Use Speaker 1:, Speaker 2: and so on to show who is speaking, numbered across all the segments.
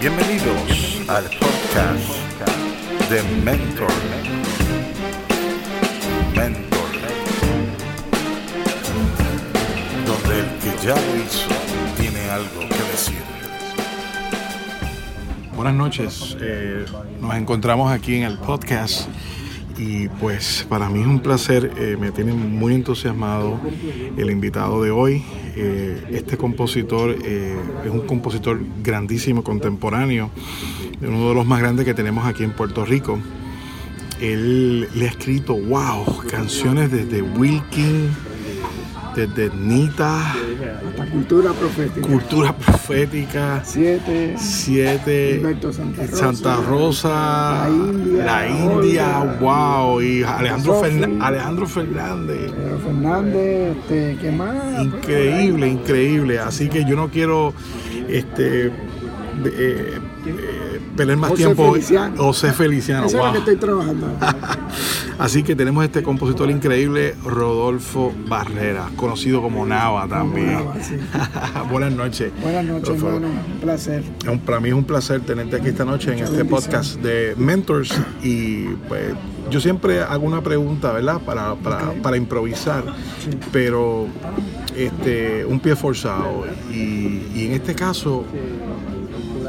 Speaker 1: Bienvenidos al podcast de Mentor. Mentor. Donde el que ya lo hizo tiene algo que decir.
Speaker 2: Buenas noches, eh, nos encontramos aquí en el podcast y pues para mí es un placer, eh, me tiene muy entusiasmado el invitado de hoy. Eh, este compositor es un compositor grandísimo, contemporáneo, uno de los más grandes que tenemos aquí en Puerto Rico. Él le ha escrito, wow, canciones desde Wilkin, desde Nita,
Speaker 3: hasta cultura profética.
Speaker 2: Cultura profética.
Speaker 3: Siete.
Speaker 2: Siete.
Speaker 3: Santa Rosa.
Speaker 2: Santa Rosa.
Speaker 3: La India.
Speaker 2: La India, wow. Y Alejandro, Fernández. Alejandro Fernández.
Speaker 3: Este, ¿qué más?
Speaker 2: Increíble, increíble. Así que yo no quiero este eh, eh, perder más
Speaker 3: José
Speaker 2: tiempo.
Speaker 3: Feliciano.
Speaker 2: José Feliciano.
Speaker 3: Eso
Speaker 2: wow.
Speaker 3: es lo que estoy trabajando.
Speaker 2: Así que tenemos este compositor increíble, Rodolfo Barrera, conocido como Nava también.
Speaker 3: Nava, sí.
Speaker 2: Buenas noches.
Speaker 3: Buenas noches, hermano. Un placer.
Speaker 2: Un- Para mí es un placer tenerte aquí esta noche en este podcast de Mentors y pues yo siempre hago una pregunta, ¿verdad? Para, para, para improvisar, pero este, un pie forzado. Y, y en este caso,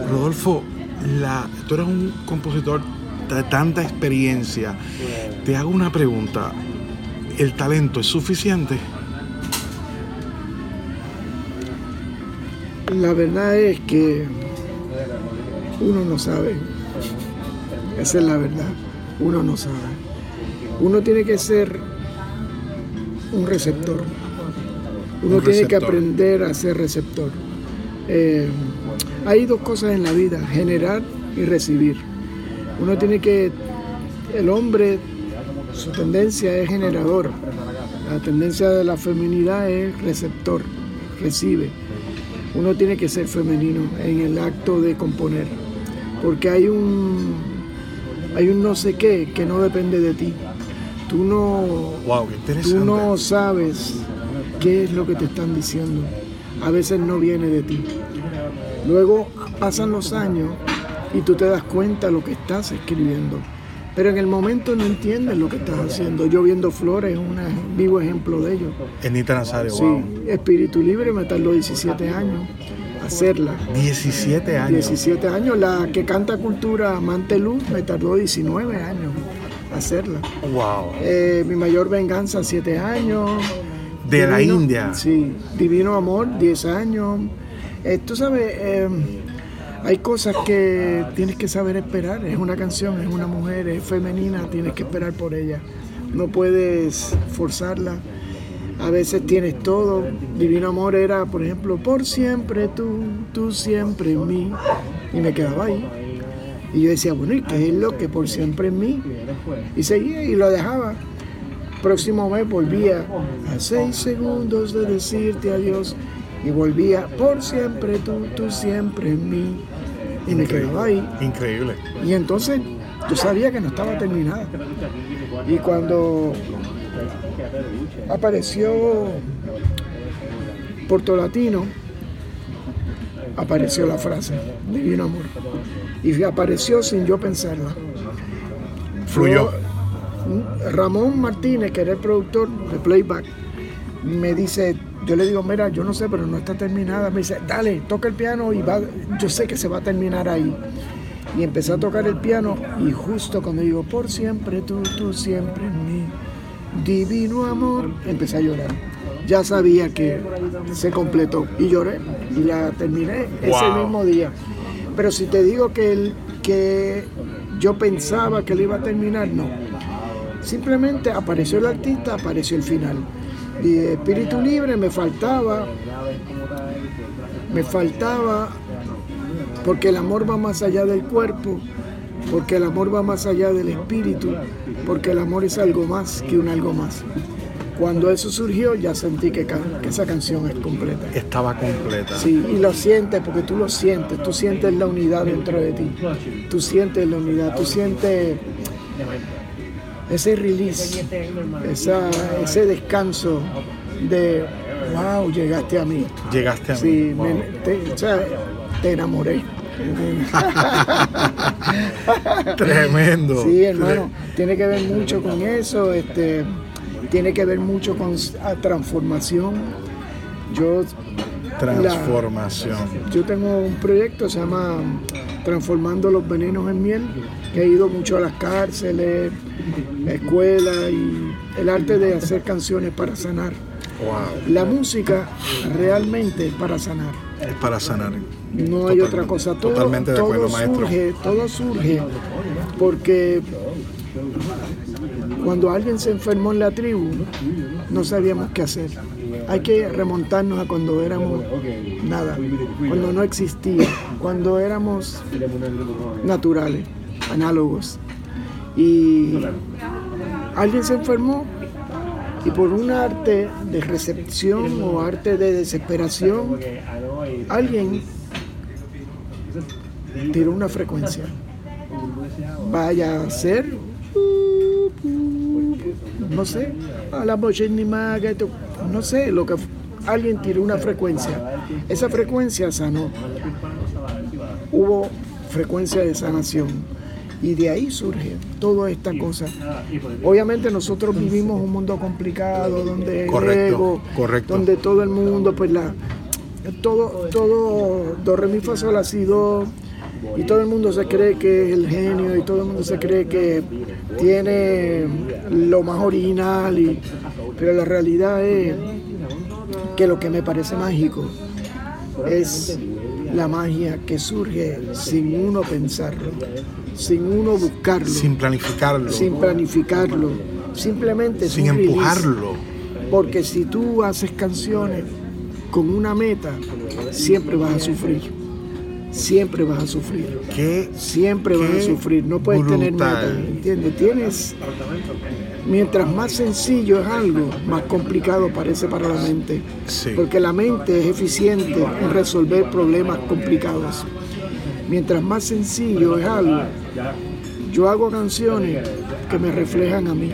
Speaker 2: Rodolfo, la, tú eres un compositor de tanta experiencia. Te hago una pregunta. ¿El talento es suficiente?
Speaker 3: La verdad es que uno no sabe. Esa es la verdad. Uno no sabe. Uno tiene que ser un receptor. Uno
Speaker 2: Un
Speaker 3: tiene que aprender a ser receptor. Eh, hay dos cosas en la vida, generar y recibir. Uno tiene que, el hombre, su tendencia es generador. La tendencia de la feminidad es receptor, recibe. Uno tiene que ser femenino en el acto de componer, porque hay un, hay un no sé qué que no depende de ti. Tú no,
Speaker 2: Wow.
Speaker 3: Tú no sabes qué es lo que te están diciendo. A veces no viene de ti. Luego pasan los años y tú te das cuenta de lo que estás escribiendo. Pero en el momento no entiendes lo que estás haciendo. Yo viendo flores es un vivo ejemplo de ello.
Speaker 2: Enita Nazario,
Speaker 3: Sí,
Speaker 2: wow.
Speaker 3: Espíritu Libre me tardó 17 años hacerla.
Speaker 2: 17 años.
Speaker 3: 17 años. La que canta cultura Amante Luz me tardó 19 años hacerla.
Speaker 2: Wow.
Speaker 3: Eh, mi mayor venganza, 7 años.
Speaker 2: De la India.
Speaker 3: Sí, Divino Amor, 10 años. Eh, tú sabes, eh, hay cosas que tienes que saber esperar. Es una canción, es una mujer, es femenina, tienes que esperar por ella. No puedes forzarla. A veces tienes todo. Divino Amor era, por ejemplo, por siempre tú, tú siempre en mí. Y me quedaba ahí. Y yo decía, bueno, ¿y qué es lo que por siempre en mí? Y seguía y lo dejaba. Próximo mes volvía a seis segundos de decirte adiós. Y volvía por siempre tú, tú siempre en mí. Y me quedaba ahí.
Speaker 2: Increíble.
Speaker 3: Y entonces yo sabía que no estaba terminada. Y cuando apareció Puerto Latino, apareció la frase, Divino Amor. Y apareció sin yo pensarla.
Speaker 2: Fluyó.
Speaker 3: Ramón Martínez, que era el productor de Playback, me dice, yo le digo, mira, yo no sé, pero no está terminada. Me dice, dale, toca el piano y va, yo sé que se va a terminar ahí. Y empecé a tocar el piano y justo cuando digo, por siempre tú, tú siempre en mí, divino amor, empecé a llorar. Ya sabía que se completó y lloré y la terminé ese mismo día. Pero si te digo que, el, que yo pensaba que lo iba a terminar, no. Simplemente apareció el artista, apareció el final. Y espíritu libre me faltaba, me faltaba, porque el amor va más allá del cuerpo, porque el amor va más allá del espíritu, porque el amor es algo más que un algo más. Cuando eso surgió ya sentí que, que esa canción es completa.
Speaker 2: Estaba completa.
Speaker 3: Sí, y lo sientes porque tú lo sientes, tú sientes la unidad dentro de ti, tú sientes la unidad, tú sientes ese release, esa, ese descanso de, wow, llegaste a mí.
Speaker 2: Llegaste a mí.
Speaker 3: Sí,
Speaker 2: Wow.
Speaker 3: me- te, o sea, te enamoré.
Speaker 2: Tremendo.
Speaker 3: Sí, hermano, tiene que ver mucho con eso, este, tiene que ver mucho con transformación. Yo
Speaker 2: transformación.
Speaker 3: yo tengo un proyecto se llama Transformando los venenos en miel, que he ido mucho a las cárceles, escuelas y el arte de hacer canciones para sanar. La música realmente es para sanar.
Speaker 2: Es para sanar.
Speaker 3: No hay otra cosa. Todo,
Speaker 2: Totalmente de acuerdo,
Speaker 3: todo
Speaker 2: maestro.
Speaker 3: Surge, todo surge porque cuando alguien se enfermó en la tribu, no sabíamos qué hacer. Hay que remontarnos a cuando éramos nada, cuando no existía, cuando éramos naturales, análogos. Y alguien se enfermó y por un arte de recepción o arte de desesperación, alguien tiró una frecuencia. Vaya a ser, no sé, a la no sé, lo que alguien tiró una frecuencia. Esa frecuencia sanó. Hubo frecuencia de sanación. Y de ahí surge toda esta cosa. Obviamente nosotros vivimos un mundo complicado donde
Speaker 2: correcto, correcto.
Speaker 3: donde todo el mundo, pues la todo, todo, do, re, mi, fa, sol, la, si, do, y todo el mundo se cree que es el genio y todo el mundo se cree que tiene lo más original, y, pero la realidad es que lo que me parece mágico es la magia que surge sin uno pensarlo, sin uno buscarlo,
Speaker 2: sin planificarlo,
Speaker 3: sin planificarlo, simplemente
Speaker 2: sin empujarlo.
Speaker 3: Porque si tú haces canciones con una meta, siempre vas a sufrir. Siempre vas a sufrir.
Speaker 2: ¿Qué?
Speaker 3: Siempre vas a sufrir. No puedes
Speaker 2: brutal.
Speaker 3: tener meta. ¿Entiendes? Tienes. Mientras más sencillo es algo, más complicado parece para la mente.
Speaker 2: Sí.
Speaker 3: Porque la mente es eficiente en resolver problemas complicados. Mientras más sencillo es algo, yo hago canciones que me reflejan a mí.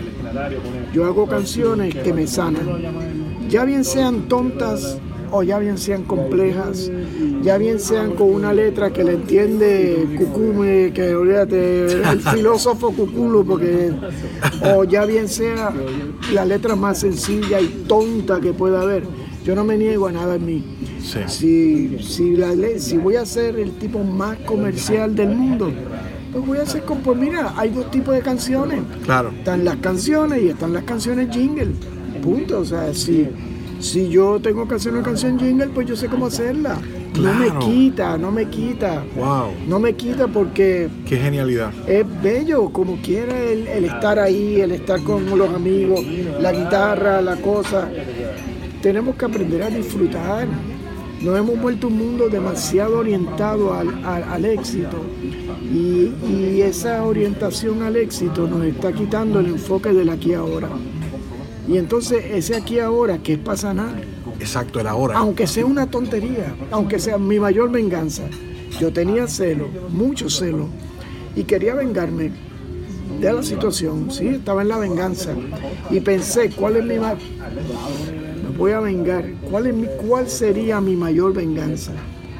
Speaker 3: Yo hago canciones que me sanan. Ya bien sean tontas o ya bien sean complejas, ya bien sean con una letra que le entiende Cucume, que olvídate, el filósofo Cuculo, porque, o ya bien sea la letra más sencilla y tonta que pueda haber. Yo no me niego a nada en mí.
Speaker 2: Sí.
Speaker 3: Si, si, la, si voy a ser el tipo más comercial del mundo, pues voy a hacer como, pues mira, hay dos tipos de canciones.
Speaker 2: Claro.
Speaker 3: Están las canciones y están las canciones jingle. Punto. O sea, si, si yo tengo que hacer una canción jingle, pues yo sé cómo hacerla.
Speaker 2: Claro.
Speaker 3: No me quita, no me quita.
Speaker 2: Wow.
Speaker 3: No me quita porque
Speaker 2: Qué genialidad.
Speaker 3: es bello, como quiera el, el estar ahí, el estar con los amigos, la guitarra, la cosa. Tenemos que aprender a disfrutar. Nos hemos vuelto un mundo demasiado orientado al, al, al éxito y, y, esa orientación al éxito nos está quitando el enfoque del aquí ahora. Y entonces ese aquí ahora que es para sanar,
Speaker 2: Exacto, el ahora.
Speaker 3: aunque sea una tontería, aunque sea mi mayor venganza, yo tenía celo, mucho celo, y quería vengarme de la situación, sí, estaba en la venganza, y pensé, ¿cuál es mi ma me voy a vengar, ¿cuál, es mi, cuál sería mi mayor venganza?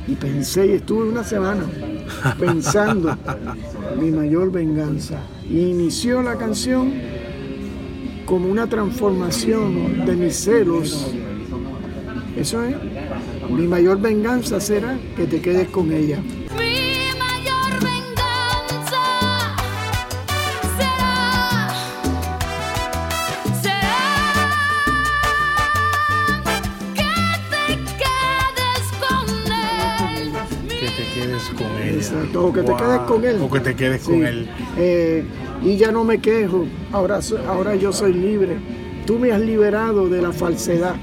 Speaker 3: Y pensé, y estuve una semana pensando mi mayor venganza. Y inició la canción como una transformación de mis celos. Eso es. Mi mayor venganza será que te quedes con ella.
Speaker 4: Mi mayor venganza será, será que te quedes con él.
Speaker 2: Que te quedes con ella.
Speaker 3: Exacto, o que te quedes con él.
Speaker 2: O que te quedes
Speaker 3: Sí.
Speaker 2: con él.
Speaker 3: Eh, y ya no me quejo, ahora, ahora yo soy libre. Tú me has liberado de la falsedad.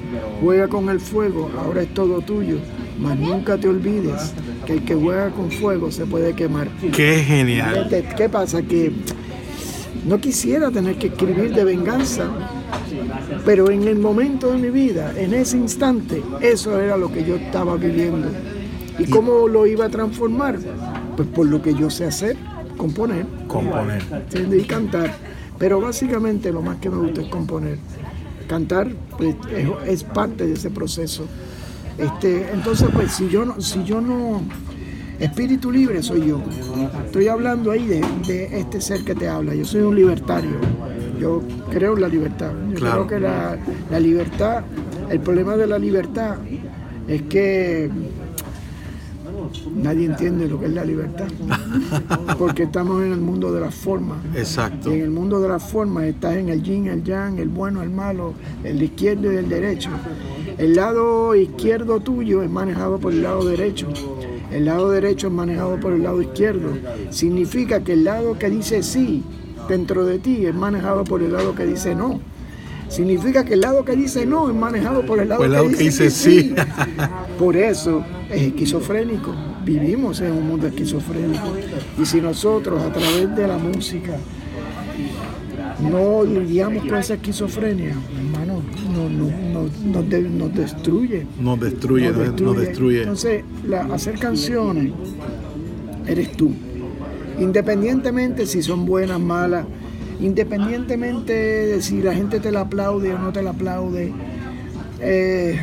Speaker 3: Juega con el fuego, ahora es todo tuyo. Mas nunca te olvides que el que juega con fuego se puede quemar.
Speaker 2: Qué genial.
Speaker 3: ¿Qué, qué pasa? Que no quisiera tener que escribir de venganza, pero en el momento de mi vida, en ese instante, eso era lo que yo estaba viviendo. ¿Y cómo lo iba a transformar? Pues por lo que yo sé hacer, componer.
Speaker 2: Componer.
Speaker 3: ¿entiendes? y cantar. Pero básicamente lo más que me gusta es componer. Cantar pues, es, es parte de ese proceso. Este, entonces, pues si yo no, si yo no Espíritu libre soy yo. Estoy hablando ahí de, de este ser que te habla. Yo soy un libertario. Yo creo en la libertad. Yo
Speaker 2: Claro.
Speaker 3: creo que la, la libertad, el problema de la libertad es que nadie entiende lo que es la libertad. Porque estamos en el mundo de las formas.
Speaker 2: Exacto.
Speaker 3: Y en el mundo de las formas estás en el yin, el yang, el bueno, el malo, el izquierdo y el derecho. El lado izquierdo tuyo es manejado por el lado derecho. El lado derecho es manejado por el lado izquierdo. Significa que el lado que dice sí dentro de ti es manejado por el lado que dice no. Significa que el lado que dice no es manejado por el lado,
Speaker 2: el lado
Speaker 3: que,
Speaker 2: que
Speaker 3: dice, que
Speaker 2: sí.
Speaker 3: Por eso es esquizofrénico. Vivimos en un mundo esquizofrénico. Y si nosotros a través de la música no lidiamos con esa esquizofrenia, hermano, no, no, no- nos, de- nos destruye.
Speaker 2: Nos destruye, nos, nos destruye.
Speaker 3: Entonces, la- hacer canciones eres tú. Independientemente si son buenas, malas, independientemente de si la gente te la aplaude o no te la aplaude, eh,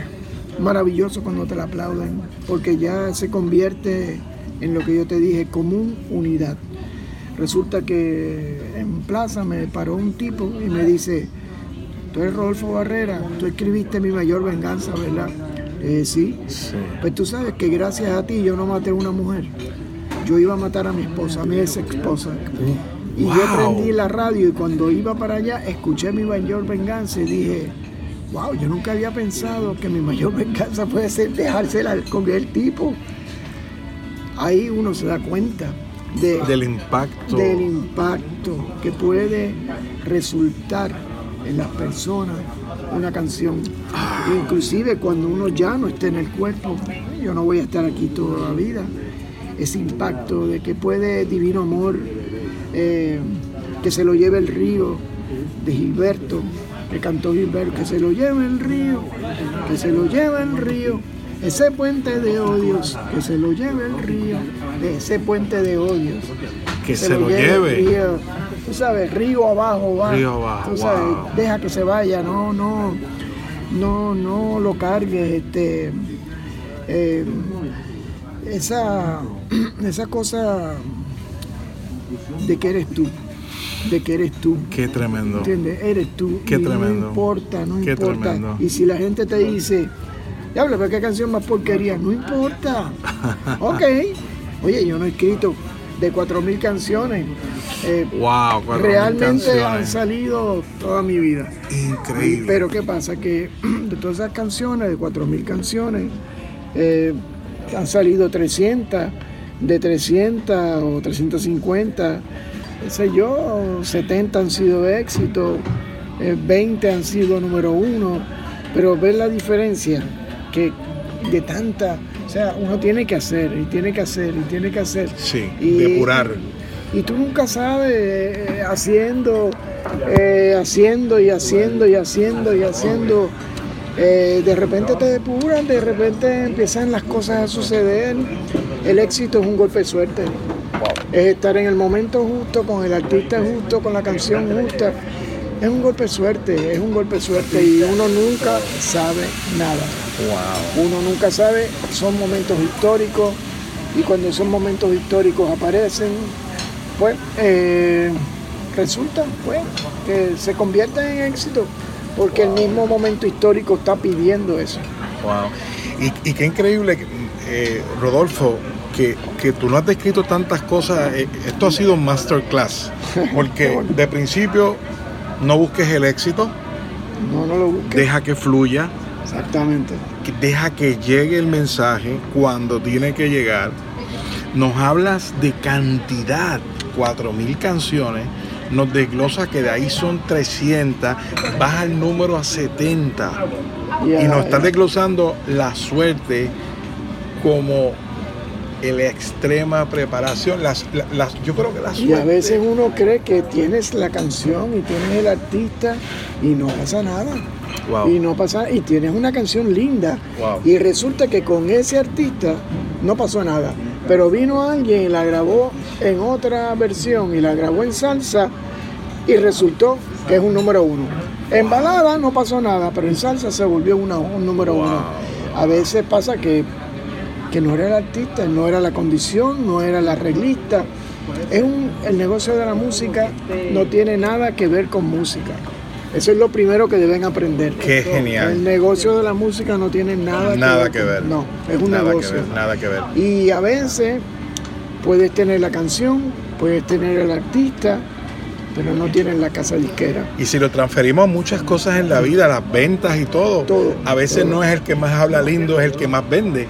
Speaker 3: maravilloso cuando te la aplauden, porque ya se convierte en lo que yo te dije, común unidad. Resulta que en plaza me paró un tipo y me dice, tú eres Rodolfo Barrera, tú escribiste mi mayor venganza, ¿verdad? Sí.
Speaker 2: Sí.
Speaker 3: Pues tú sabes que gracias a ti yo no maté a una mujer. Yo iba a matar a mi esposa, a mi ex esposa. Y yo prendí la radio y cuando iba para allá escuché mi mayor venganza y dije, wow, yo nunca había pensado que mi mayor venganza puede ser dejársela con el tipo. Ahí uno se da cuenta de,
Speaker 2: Del impacto.
Speaker 3: del impacto que puede resultar en las personas una canción. Inclusive cuando uno ya no esté en el cuerpo, yo no voy a estar aquí toda la vida. Ese impacto de que puede Divino Amor, eh, que se lo lleve el río, de Gilberto, que cantó Gilberto, que se lo lleve el río, que se lo lleve el río. Ese puente de odios, que se lo lleve el río, de ese puente de odios.
Speaker 2: Que se lo lleve.
Speaker 3: el río. Tú sabes, río abajo va.
Speaker 2: Río abajo,
Speaker 3: Tú sabes,
Speaker 2: wow.
Speaker 3: deja que se vaya, no, no, no, no lo cargues, este, eh, esa, esa cosa de que eres tú, de que eres tú.
Speaker 2: Qué tremendo.
Speaker 3: ¿Entiendes? Eres tú.
Speaker 2: Qué
Speaker 3: y
Speaker 2: tremendo.
Speaker 3: No importa, no
Speaker 2: Qué
Speaker 3: importa.
Speaker 2: tremendo.
Speaker 3: Y si la gente te dice, diablo, pero qué canción más porquería, no importa. ok. Oye, yo no he escrito de 4.000 canciones. Eh,
Speaker 2: Wow, mil
Speaker 3: realmente han salido toda mi vida.
Speaker 2: Increíble.
Speaker 3: Pero ¿qué pasa? Que de todas esas canciones, de 4.000 canciones, eh, han salido 300, de 300 o 350, qué sé yo, 70 han sido éxitos, eh, 20 han sido número uno, pero ver la diferencia que de tanta, o sea, uno tiene que hacer y tiene que hacer y tiene que hacer.
Speaker 2: Sí,
Speaker 3: Y-
Speaker 2: depurar.
Speaker 3: y tú nunca sabes, eh, haciendo, eh, haciendo y haciendo y haciendo y haciendo. eh, de repente te depuran, de repente empiezan las cosas a suceder. El éxito es un golpe de suerte. Es estar en el momento justo, con el artista justo, con la canción justa. Es un golpe de suerte, es un golpe de suerte y uno nunca sabe nada. Uno nunca sabe, son momentos históricos y cuando esos momentos históricos aparecen, pues eh, resulta pues, que se convierten en éxito porque el mismo momento histórico está pidiendo eso.
Speaker 2: Wow. Y, y qué increíble, eh, Rodolfo, que, que tú no has descrito tantas cosas. eh, esto ha sido un masterclass. Porque de principio no busques el éxito,
Speaker 3: No, no lo busques.
Speaker 2: deja que fluya,
Speaker 3: Exactamente.
Speaker 2: deja que llegue el mensaje cuando tiene que llegar. Nos hablas de cantidad, 4.000 canciones, nos desglosa que de ahí son 300, baja el número a 70 y nos están desglosando la suerte como la extrema preparación. Las, la- las- yo creo que la suerte.
Speaker 3: Y a veces uno cree que tienes la canción y tienes el artista y no pasa nada.
Speaker 2: Wow.
Speaker 3: Y no pasa y tienes una canción linda
Speaker 2: Wow.
Speaker 3: y resulta que con ese artista no pasó nada. Pero vino alguien y la grabó en otra versión y la grabó en salsa y resultó que es un número uno. En balada no pasó nada, pero en salsa se volvió una- un número uno. A veces pasa que que no era el artista, no era la condición, no era el arreglista. Es un, el negocio de la música no tiene nada que ver con música. Eso es lo primero que deben aprender.
Speaker 2: Qué genial.
Speaker 3: El negocio de la música no tiene nada,
Speaker 2: Nada
Speaker 3: que,
Speaker 2: que ver.
Speaker 3: No, es un
Speaker 2: nada
Speaker 3: negocio.
Speaker 2: que ver, nada que ver.
Speaker 3: Y a veces puedes tener la canción, puedes tener el artista, pero no tienes la casa disquera.
Speaker 2: Y si lo transferimos a muchas cosas en la vida, las ventas y todo,
Speaker 3: Todo,
Speaker 2: a veces
Speaker 3: todo.
Speaker 2: no es el que más habla lindo, es el que más vende.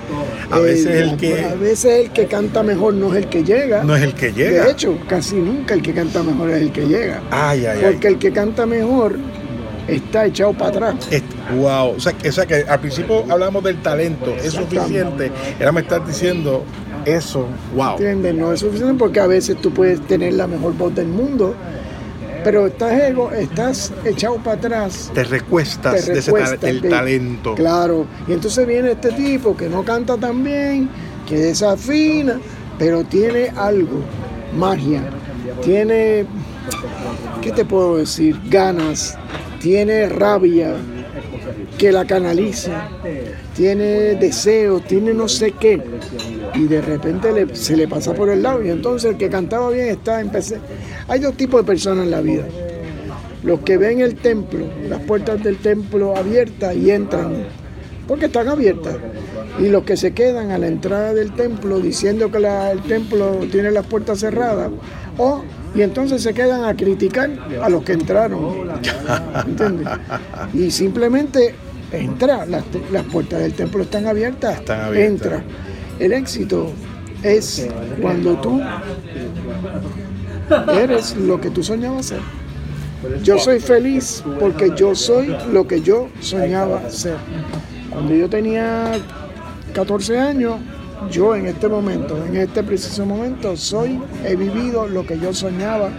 Speaker 2: A veces
Speaker 3: Eh,
Speaker 2: el que
Speaker 3: A veces el que canta mejor no es el que llega.
Speaker 2: no es el que llega.
Speaker 3: De hecho, casi nunca el que canta mejor es el que llega.
Speaker 2: ay, ay, ay.
Speaker 3: Porque el que canta mejor está echado para atrás.
Speaker 2: Wow, o sea, o sea que al principio hablamos del talento, es suficiente. Ahora me estás diciendo eso, wow.
Speaker 3: ¿Entiendes? No es suficiente porque a veces tú puedes tener la mejor voz del mundo, pero estás, ego, estás echado para atrás.
Speaker 2: Te recuestas
Speaker 3: te
Speaker 2: de ese ta-
Speaker 3: de-
Speaker 2: talento.
Speaker 3: Claro. Y entonces viene este tipo que no canta tan bien, que desafina, pero tiene algo, magia. Tiene, ¿qué te puedo decir? Ganas. Tiene rabia que la canaliza. Tiene deseos, tiene no sé qué. Y de repente se le pasa por el lado. Y entonces el que cantaba bien está empecé. Hay dos tipos de personas en la vida los que ven el templo, las puertas del templo abiertas y entran, porque están abiertas, y los que se quedan a la entrada del templo diciendo que el templo tiene las puertas cerradas, o y entonces se quedan a criticar a los que entraron, ¿entiendes? Y simplemente entra, las, las puertas del templo están abiertas,
Speaker 2: Están abiertas.
Speaker 3: entra. El éxito es cuando tú eres lo que tú soñabas ser. Yo soy feliz porque yo soy lo que yo soñaba ser. Cuando yo tenía 14 años, yo en este momento, en este preciso momento, soy, he vivido lo que yo soñaba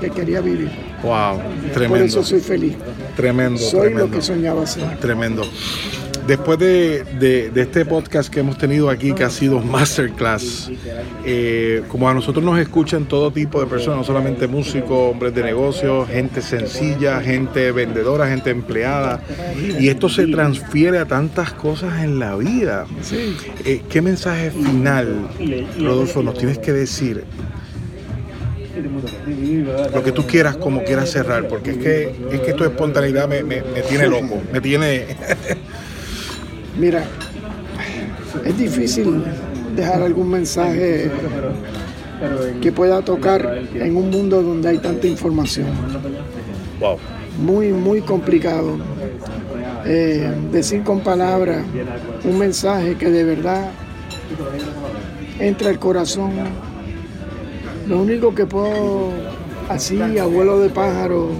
Speaker 3: que quería vivir.
Speaker 2: Wow,
Speaker 3: Por
Speaker 2: tremendo.
Speaker 3: eso soy feliz.
Speaker 2: Tremendo,
Speaker 3: Soy
Speaker 2: tremendo.
Speaker 3: lo que soñaba ser.
Speaker 2: Tremendo. Después de, de- de este podcast que hemos tenido aquí, que ha sido masterclass, eh, como a nosotros nos escuchan todo tipo de personas, no solamente músicos, hombres de negocios, gente sencilla, gente vendedora, gente empleada, y esto se transfiere a tantas cosas en la vida. Eh, ¿Qué mensaje final, Rodolfo, nos tienes que decir? Lo que tú quieras, como quieras cerrar, porque es que, es que tu espontaneidad me, me- me tiene loco, me tiene...
Speaker 3: Mira, es difícil dejar algún mensaje que pueda tocar en un mundo donde hay tanta información.
Speaker 2: wow.
Speaker 3: muy, muy complicado. Eh, decir con palabras un mensaje que de verdad entra al corazón. Lo único que puedo, así, abuelo de pájaro,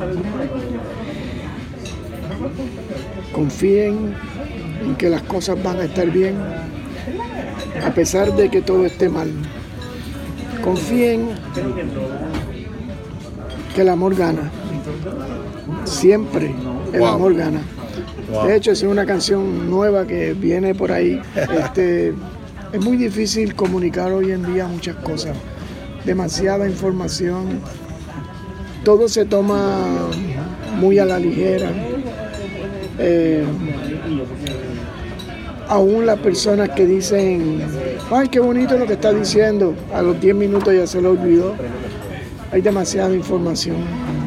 Speaker 3: confíen en que las cosas van a estar bien, a pesar de que todo esté mal. Confíen que el amor gana. Siempre el
Speaker 2: Wow.
Speaker 3: amor gana.
Speaker 2: Wow.
Speaker 3: De hecho, es una canción nueva que viene por ahí. Este, es muy difícil comunicar hoy en día muchas cosas. Demasiada información. Todo se toma muy a la ligera. Eh, aún las personas que dicen, ay, qué bonito lo que está diciendo, a los 10 minutos ya se lo olvidó. Hay demasiada información,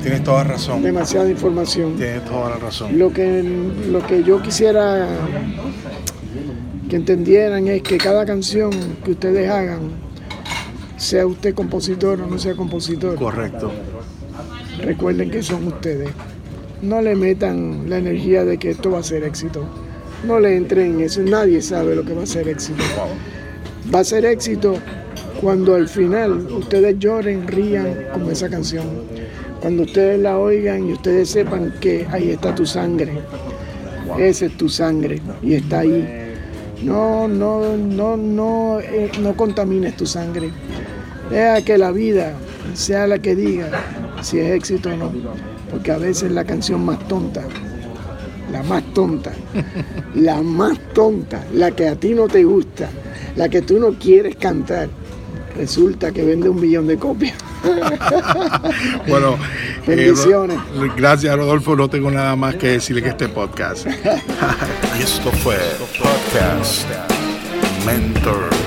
Speaker 2: Tienes toda razón.
Speaker 3: demasiada información.
Speaker 2: Tienes toda la razón.
Speaker 3: Lo que, lo que yo quisiera que entendieran es que cada canción que ustedes hagan, sea usted compositor o no sea compositor,
Speaker 2: Correcto.
Speaker 3: recuerden que son ustedes. No le metan la energía de que esto va a ser éxito. No le entren en eso. Nadie sabe lo que va a ser éxito. Va a ser éxito cuando al final ustedes lloren, rían con esa canción. Cuando ustedes la oigan y ustedes sepan que ahí está tu sangre. Esa es tu sangre y está ahí. No, no, no, no, eh, no contamines tu sangre. Deja que la vida sea la que diga si es éxito o no. Porque a veces la canción más tonta, la más tonta, la más tonta, la que a ti no te gusta, la que tú no quieres cantar, resulta que vende un millón de copias.
Speaker 2: Bueno, eh,
Speaker 3: Bendiciones.
Speaker 2: Gracias Rodolfo, no tengo nada más que decirle que este podcast.
Speaker 1: Y esto fue Podcast
Speaker 2: mentor